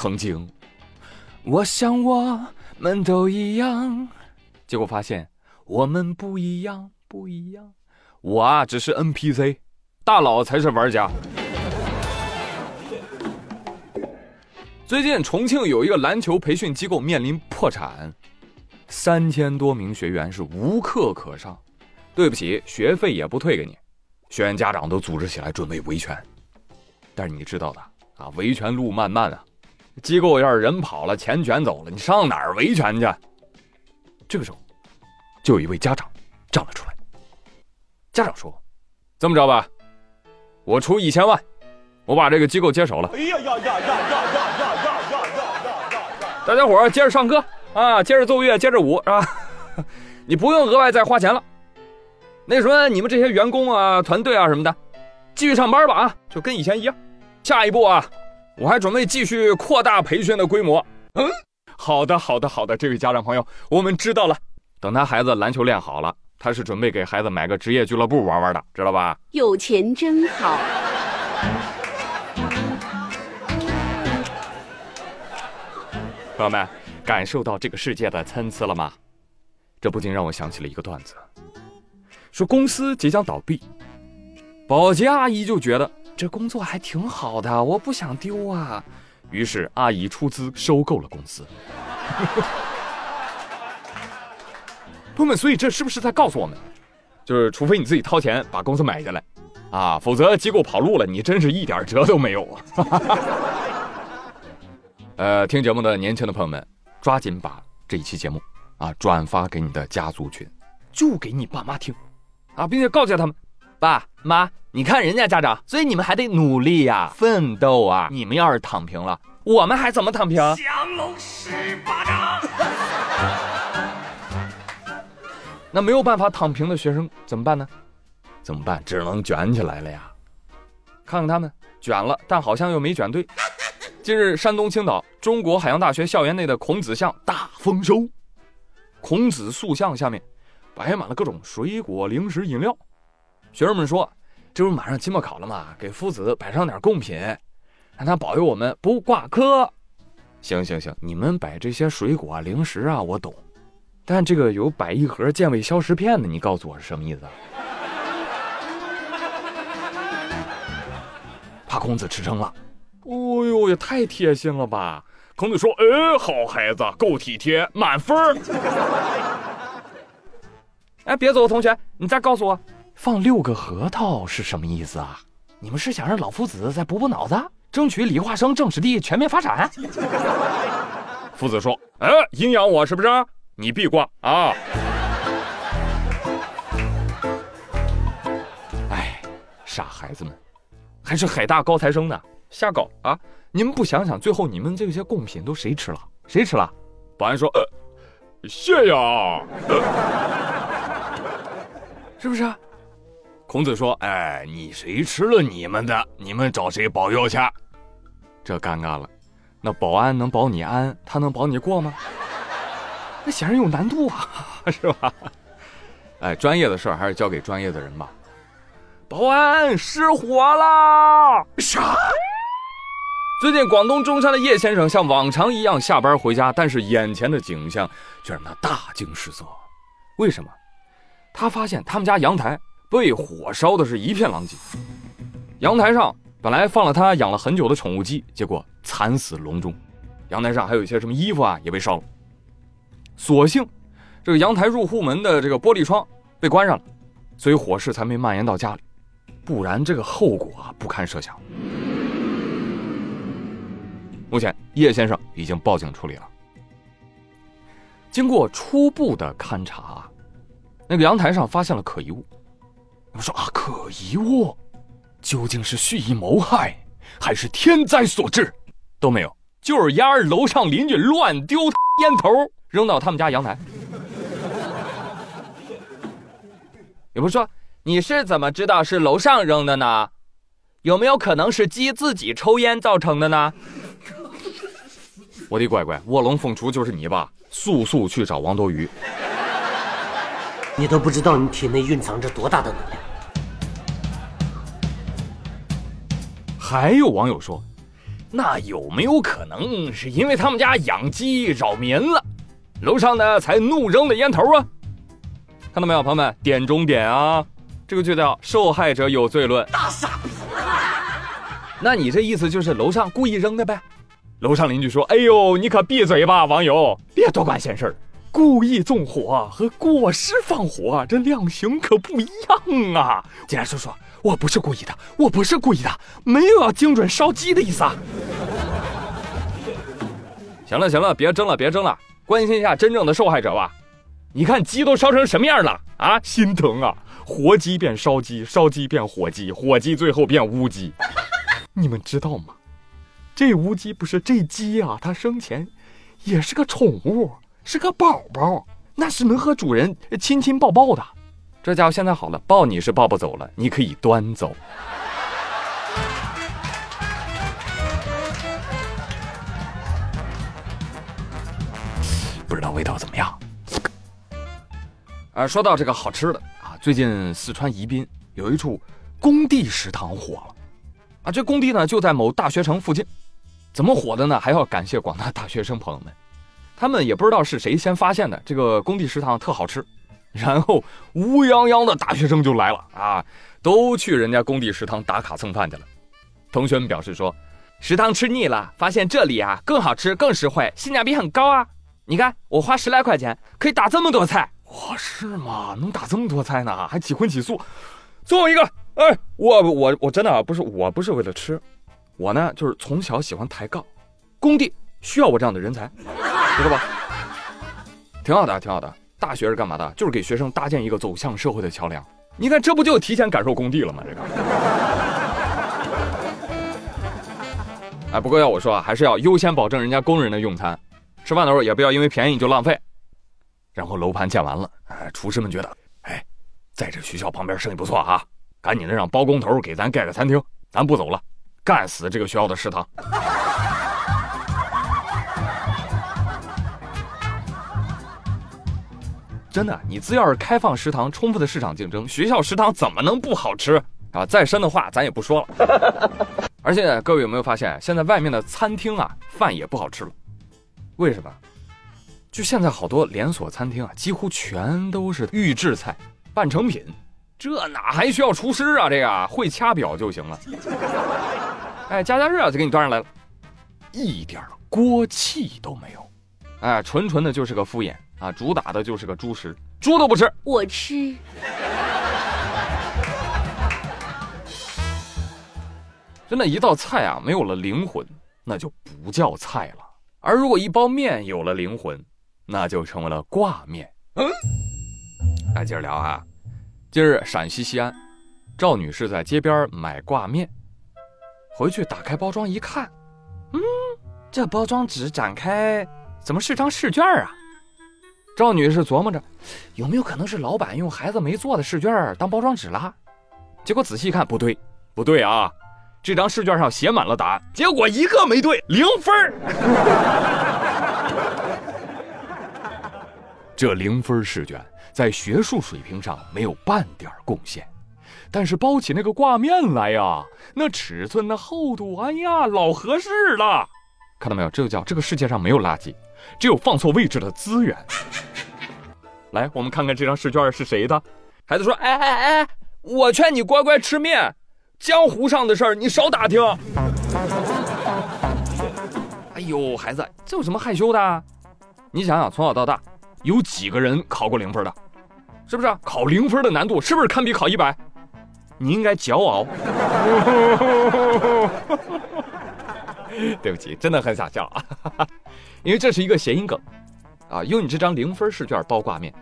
曾经，我想我们都一样，结果发现我们不一样，不一样。我啊，只是 NPC，大佬才是玩家。最近重庆有一个篮球培训机构面临破产，三千多名学员是无课可上，对不起，学费也不退给你。学员家长都组织起来准备维权，但是你知道的啊，维权路漫漫啊，机构要是人跑了，钱卷走了，你上哪儿维权去？这个时候，就有一位家长站了出来。家长说：“这么着吧，我出一千万，我把这个机构接手了。”哎呀呀呀呀呀呀呀呀呀！大家伙儿接着上课啊，接着奏乐，接着舞，是吧？你不用额外再花钱了。那什么，你们这些员工啊、团队啊什么的，继续上班吧啊，就跟以前一样。下一步啊，我还准备继续扩大培训的规模。嗯，好的，好的，好的，这位家长朋友，我们知道了。等他孩子篮球练好了，他是准备给孩子买个职业俱乐部玩玩的，知道吧？有钱真好。朋友们，感受到这个世界的参差了吗？这不禁让我想起了一个段子，说公司即将倒闭，保洁阿姨就觉得这工作还挺好的，我不想丢啊，于是阿姨出资收购了公司。朋友们，所以这是不是在告诉我们，就是除非你自己掏钱把公司买下来，啊，否则机构跑路了，你真是一点辙都没有啊。呃，听节目的年轻的朋友们，抓紧把这一期节目啊转发给你的家族群，就给你爸妈听，啊，并且告诫他们，爸妈，你看人家家长，所以你们还得努力呀，奋斗啊！你们要是躺平了，我们还怎么躺平？降龙十八掌。那没有办法躺平的学生怎么办呢？怎么办？只能卷起来了呀！看看他们卷了，但好像又没卷对。近日，山东青岛中国海洋大学校园内的孔子像大丰收。孔子塑像下面摆满了各种水果、零食、饮料。学生们说：“这不马上期末考了吗？给夫子摆上点贡品，让他保佑我们不挂科。”行行行，你们摆这些水果啊、零食啊，我懂。但这个有摆一盒健胃消食片的，你告诉我是什么意思？怕孔子吃撑了。哦呦，也太贴心了吧！孔子说：“哎，好孩子，够体贴，满分哎，别走，同学，你再告诉我，放六个核桃是什么意思啊？你们是想让老夫子再补补脑子，争取理化生政史地全面发展？夫子说：“哎，阴阳我是不是？你闭挂啊！”哎，傻孩子们，还是海大高材生呢。瞎搞啊！你们不想想，最后你们这些贡品都谁吃了？谁吃了？保安说：“呃，谢呀，是不是？”孔子说：“哎，你谁吃了你们的？你们找谁保佑去？”这尴尬了。那保安能保你安，他能保你过吗？那显然有难度啊，是吧？哎，专业的事儿还是交给专业的人吧。保安失火了！啥？最近，广东中山的叶先生像往常一样下班回家，但是眼前的景象却让他大惊失色。为什么？他发现他们家阳台被火烧的是一片狼藉。阳台上本来放了他养了很久的宠物鸡，结果惨死笼中。阳台上还有一些什么衣服啊，也被烧了。所幸这个阳台入户门的这个玻璃窗被关上了，所以火势才没蔓延到家里。不然这个后果啊，不堪设想。目前，叶先生已经报警处理了。经过初步的勘查，那个阳台上发现了可疑物。我说啊，可疑物究竟是蓄意谋害，还是天灾所致？都没有，就是丫儿楼上邻居乱丢烟头扔到他们家阳台。有不说，你是怎么知道是楼上扔的呢？有没有可能是鸡自己抽烟造成的呢？我的乖乖，卧龙凤雏就是你吧？速速去找王多鱼！你都不知道你体内蕴藏着多大的能量。还有网友说，那有没有可能是因为他们家养鸡扰民了，楼上呢才怒扔的烟头啊？看到没有，朋友们，点中点啊！这个就叫受害者有罪论。大傻逼！那你这意思就是楼上故意扔的呗？楼上邻居说：“哎呦，你可闭嘴吧，网友，别多管闲事儿。故意纵火和过失放火，这量刑可不一样啊！”警察叔叔。我不是故意的，我不是故意的，没有要精准烧鸡的意思啊！行了行了，别争了别争了，关心一下真正的受害者吧。你看鸡都烧成什么样了啊？心疼啊！活鸡变烧鸡，烧鸡变火鸡，火鸡最后变乌鸡。你们知道吗？这乌鸡不是这鸡啊，它生前也是个宠物，是个宝宝，那是能和主人亲亲抱抱的。这家伙现在好了，抱你是抱不走了，你可以端走。不知道味道怎么样？啊，说到这个好吃的啊，最近四川宜宾有一处工地食堂火了，啊，这工地呢就在某大学城附近，怎么火的呢？还要感谢广大大学生朋友们，他们也不知道是谁先发现的，这个工地食堂特好吃。然后乌泱泱的大学生就来了啊，都去人家工地食堂打卡蹭饭去了。同学们表示说，食堂吃腻了，发现这里啊更好吃、更实惠，性价比很高啊！你看我花十来块钱可以打这么多菜，哇，是吗？能打这么多菜呢？还几荤几素。最后一个，哎，我我我真的不是，我不是为了吃，我呢就是从小喜欢抬杠，工地需要我这样的人才，知道吧？挺好的，挺好的。大学是干嘛的？就是给学生搭建一个走向社会的桥梁。你看，这不就提前感受工地了吗？这个。哎，不过要我说啊，还是要优先保证人家工人的用餐，吃饭的时候也不要因为便宜就浪费。然后楼盘建完了，哎，厨师们觉得，哎，在这学校旁边生意不错啊，赶紧的让包工头给咱盖个餐厅，咱不走了，干死这个学校的食堂。真的，你只要是开放食堂，充分的市场竞争，学校食堂怎么能不好吃啊？再深的话咱也不说了。而且各位有没有发现，现在外面的餐厅啊，饭也不好吃了？为什么？就现在好多连锁餐厅啊，几乎全都是预制菜、半成品，这哪还需要厨师啊？这个会掐表就行了。哎，加加热就给你端上来了，一点锅气都没有，哎，纯纯的就是个敷衍。啊，主打的就是个猪食，猪都不吃，我吃。真的，一道菜啊，没有了灵魂，那就不叫菜了。而如果一包面有了灵魂，那就成为了挂面。嗯，来接着聊啊。今日陕西西安，赵女士在街边买挂面，回去打开包装一看，嗯，这包装纸展开，怎么是张试卷啊？赵女士琢磨着，有没有可能是老板用孩子没做的试卷当包装纸啦？结果仔细一看，不对，不对啊！这张试卷上写满了答案，结果一个没对，零分 这零分试卷在学术水平上没有半点贡献，但是包起那个挂面来呀，那尺寸、那厚度，哎呀，老合适了！看到没有？这就叫这个世界上没有垃圾，只有放错位置的资源。来，我们看看这张试卷是谁的。孩子说：“哎哎哎，我劝你乖乖吃面，江湖上的事儿你少打听。”哎呦，孩子，这有什么害羞的？你想想，从小到大，有几个人考过零分的？是不是？考零分的难度是不是堪比考一百？你应该骄傲。对不起，真的很想笑啊，因为这是一个谐音梗。啊，用你这张零分试卷包挂面，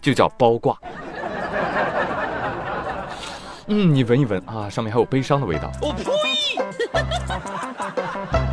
就叫包挂。嗯，你闻一闻啊，上面还有悲伤的味道。我呸！